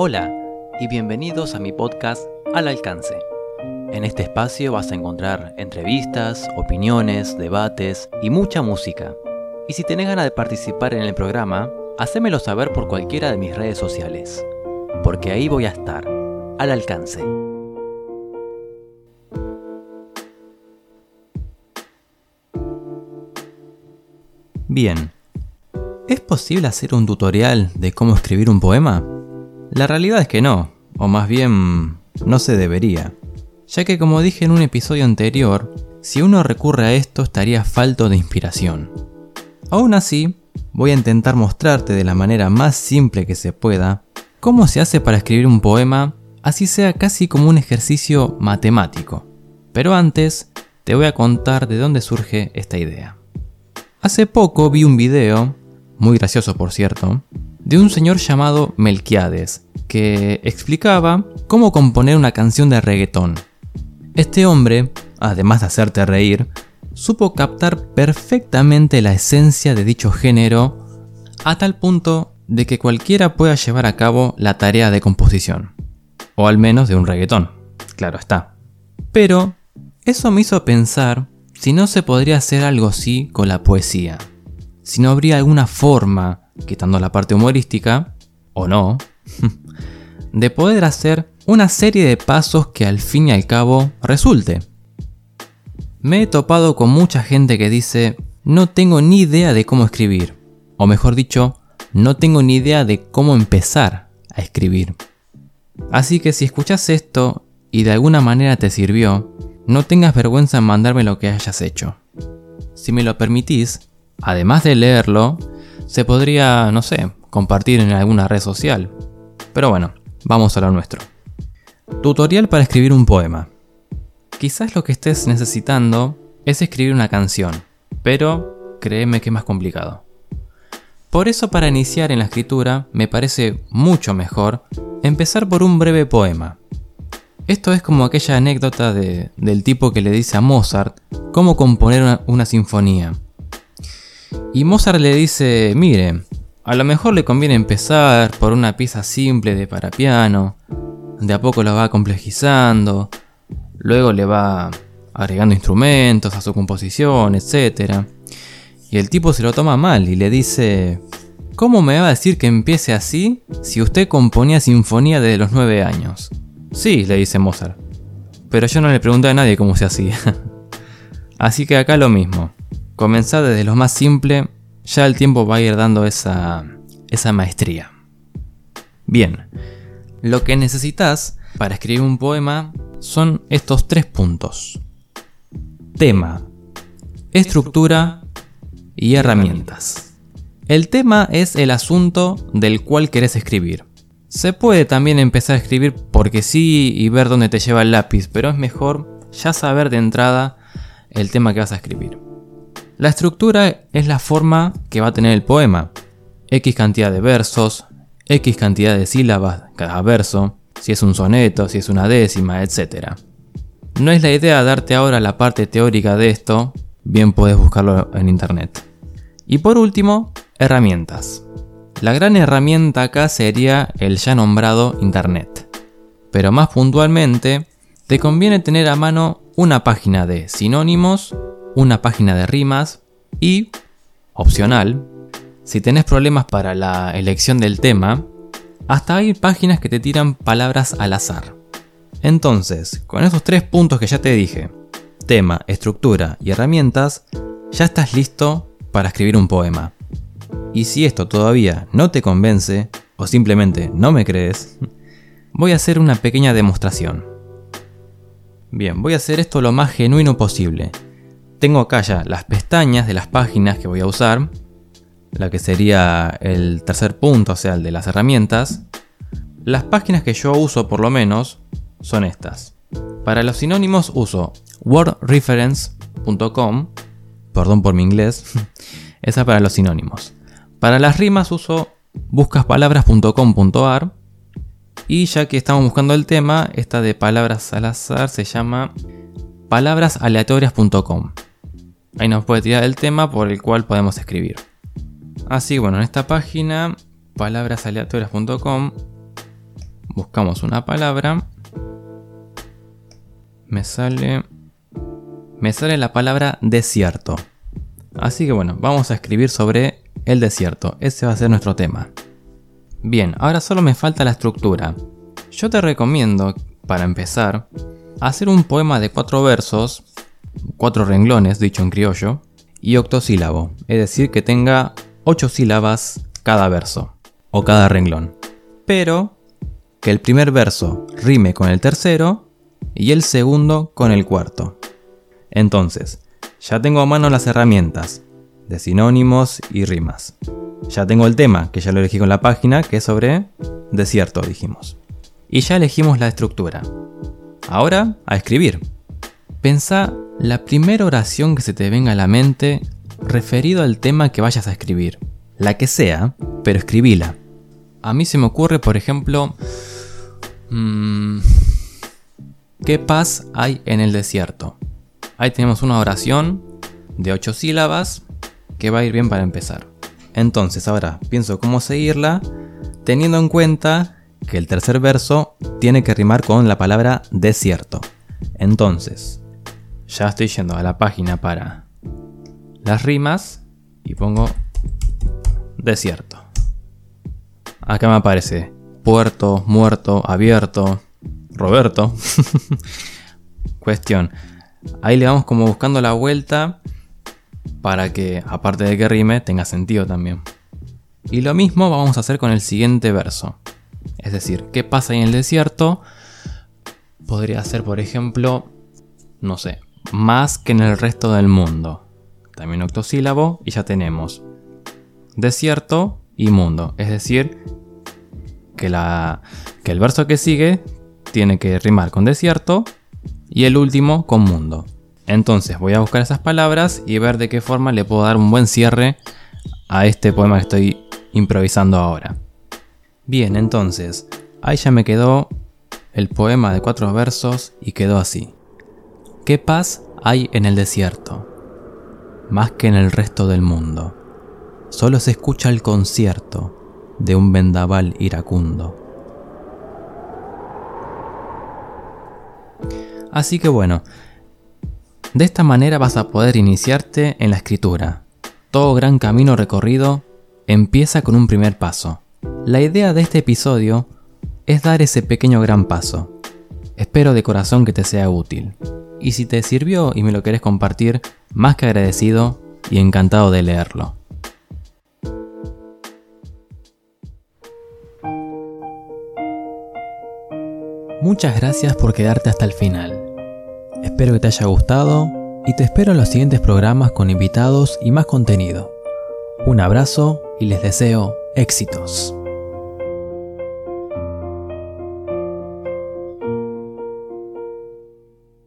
Hola y bienvenidos a mi podcast Al Alcance. En este espacio vas a encontrar entrevistas, opiniones, debates y mucha música. Y si tenés ganas de participar en el programa, hacémelo saber por cualquiera de mis redes sociales, porque ahí voy a estar, al alcance. Bien, ¿es posible hacer un tutorial de cómo escribir un poema? La realidad es que no, o más bien no se debería, ya que como dije en un episodio anterior, si uno recurre a esto estaría falto de inspiración. Aún así, voy a intentar mostrarte de la manera más simple que se pueda cómo se hace para escribir un poema, así sea casi como un ejercicio matemático. Pero antes, te voy a contar de dónde surge esta idea. Hace poco vi un video, muy gracioso por cierto, de un señor llamado Melquiades, que explicaba cómo componer una canción de reggaetón. Este hombre, además de hacerte reír, supo captar perfectamente la esencia de dicho género a tal punto de que cualquiera pueda llevar a cabo la tarea de composición. O al menos de un reggaetón, claro está. Pero eso me hizo pensar si no se podría hacer algo así con la poesía. Si no habría alguna forma quitando la parte humorística, o no, de poder hacer una serie de pasos que al fin y al cabo resulte. Me he topado con mucha gente que dice, no tengo ni idea de cómo escribir, o mejor dicho, no tengo ni idea de cómo empezar a escribir. Así que si escuchas esto y de alguna manera te sirvió, no tengas vergüenza en mandarme lo que hayas hecho. Si me lo permitís, además de leerlo, se podría, no sé, compartir en alguna red social. Pero bueno, vamos a lo nuestro. Tutorial para escribir un poema. Quizás lo que estés necesitando es escribir una canción, pero créeme que es más complicado. Por eso para iniciar en la escritura me parece mucho mejor empezar por un breve poema. Esto es como aquella anécdota del tipo que le dice a Mozart cómo componer una sinfonía. Y Mozart le dice, mire, a lo mejor le conviene empezar por una pieza simple de para piano, de a poco lo va complejizando, luego le va agregando instrumentos a su composición, etc. Y el tipo se lo toma mal y le dice, ¿cómo me va a decir que empiece así si usted componía sinfonía desde los 9 años? Sí, le dice Mozart, pero yo no le pregunté a nadie cómo se hacía. así que acá lo mismo. Comenzar desde lo más simple, ya el tiempo va a ir dando esa, esa maestría. Bien, lo que necesitas para escribir un poema son estos tres puntos. Tema, estructura y herramientas. El tema es el asunto del cual querés escribir. Se puede también empezar a escribir porque sí y ver dónde te lleva el lápiz, pero es mejor ya saber de entrada el tema que vas a escribir. La estructura es la forma que va a tener el poema. X cantidad de versos, X cantidad de sílabas cada verso, si es un soneto, si es una décima, etc. No es la idea darte ahora la parte teórica de esto, bien puedes buscarlo en internet. Y por último, herramientas. La gran herramienta acá sería el ya nombrado internet. Pero más puntualmente, te conviene tener a mano una página de sinónimos una página de rimas y, opcional, si tenés problemas para la elección del tema, hasta hay páginas que te tiran palabras al azar. Entonces, con esos tres puntos que ya te dije, tema, estructura y herramientas, ya estás listo para escribir un poema. Y si esto todavía no te convence, o simplemente no me crees, voy a hacer una pequeña demostración. Bien, voy a hacer esto lo más genuino posible, tengo acá ya las pestañas de las páginas que voy a usar, la que sería el tercer punto, o sea, el de las herramientas. Las páginas que yo uso por lo menos son estas. Para los sinónimos uso wordreference.com, perdón por mi inglés, esa para los sinónimos. Para las rimas uso buscaspalabras.com.ar y ya que estamos buscando el tema, esta de palabras al azar se llama palabrasaleatorias.com. Ahí nos puede tirar el tema por el cual podemos escribir. Así bueno, en esta página, palabrasaleatorias.com, buscamos una palabra. Me sale... Me sale la palabra desierto. Así que bueno, vamos a escribir sobre el desierto. Ese va a ser nuestro tema. Bien, ahora solo me falta la estructura. Yo te recomiendo, para empezar, hacer un poema de cuatro versos, cuatro renglones, dicho en criollo, y octosílabo, es decir, que tenga ocho sílabas cada verso, o cada renglón. Pero que el primer verso rime con el tercero y el segundo con el cuarto. Entonces, ya tengo a mano las herramientas de sinónimos y rimas. Ya tengo el tema, que ya lo elegí con la página, que es sobre desierto, dijimos. Y ya elegimos la estructura. Ahora, a escribir. Pensa la primera oración que se te venga a la mente referido al tema que vayas a escribir. La que sea, pero escribila. A mí se me ocurre, por ejemplo, mmm, ¿qué paz hay en el desierto? Ahí tenemos una oración de ocho sílabas que va a ir bien para empezar. Entonces ahora pienso cómo seguirla teniendo en cuenta que el tercer verso tiene que rimar con la palabra desierto. Entonces, ya estoy yendo a la página para las rimas y pongo desierto. Acá me aparece puerto, muerto, abierto, Roberto. Cuestión. Ahí le vamos como buscando la vuelta para que, aparte de que rime, tenga sentido también. Y lo mismo vamos a hacer con el siguiente verso. Es decir, ¿qué pasa en el desierto? Podría ser, por ejemplo, no sé, más que en el resto del mundo. También octosílabo y ya tenemos desierto y mundo. Es decir, que, la, que el verso que sigue tiene que rimar con desierto y el último con mundo. Entonces voy a buscar esas palabras y ver de qué forma le puedo dar un buen cierre a este poema que estoy improvisando ahora. Bien, entonces, ahí ya me quedó el poema de cuatro versos y quedó así. ¿Qué paz hay en el desierto? Más que en el resto del mundo. Solo se escucha el concierto de un vendaval iracundo. Así que bueno, de esta manera vas a poder iniciarte en la escritura. Todo gran camino recorrido empieza con un primer paso. La idea de este episodio es dar ese pequeño gran paso. Espero de corazón que te sea útil. Y si te sirvió y me lo querés compartir, más que agradecido y encantado de leerlo. Muchas gracias por quedarte hasta el final. Espero que te haya gustado y te espero en los siguientes programas con invitados y más contenido. Un abrazo y les deseo éxitos.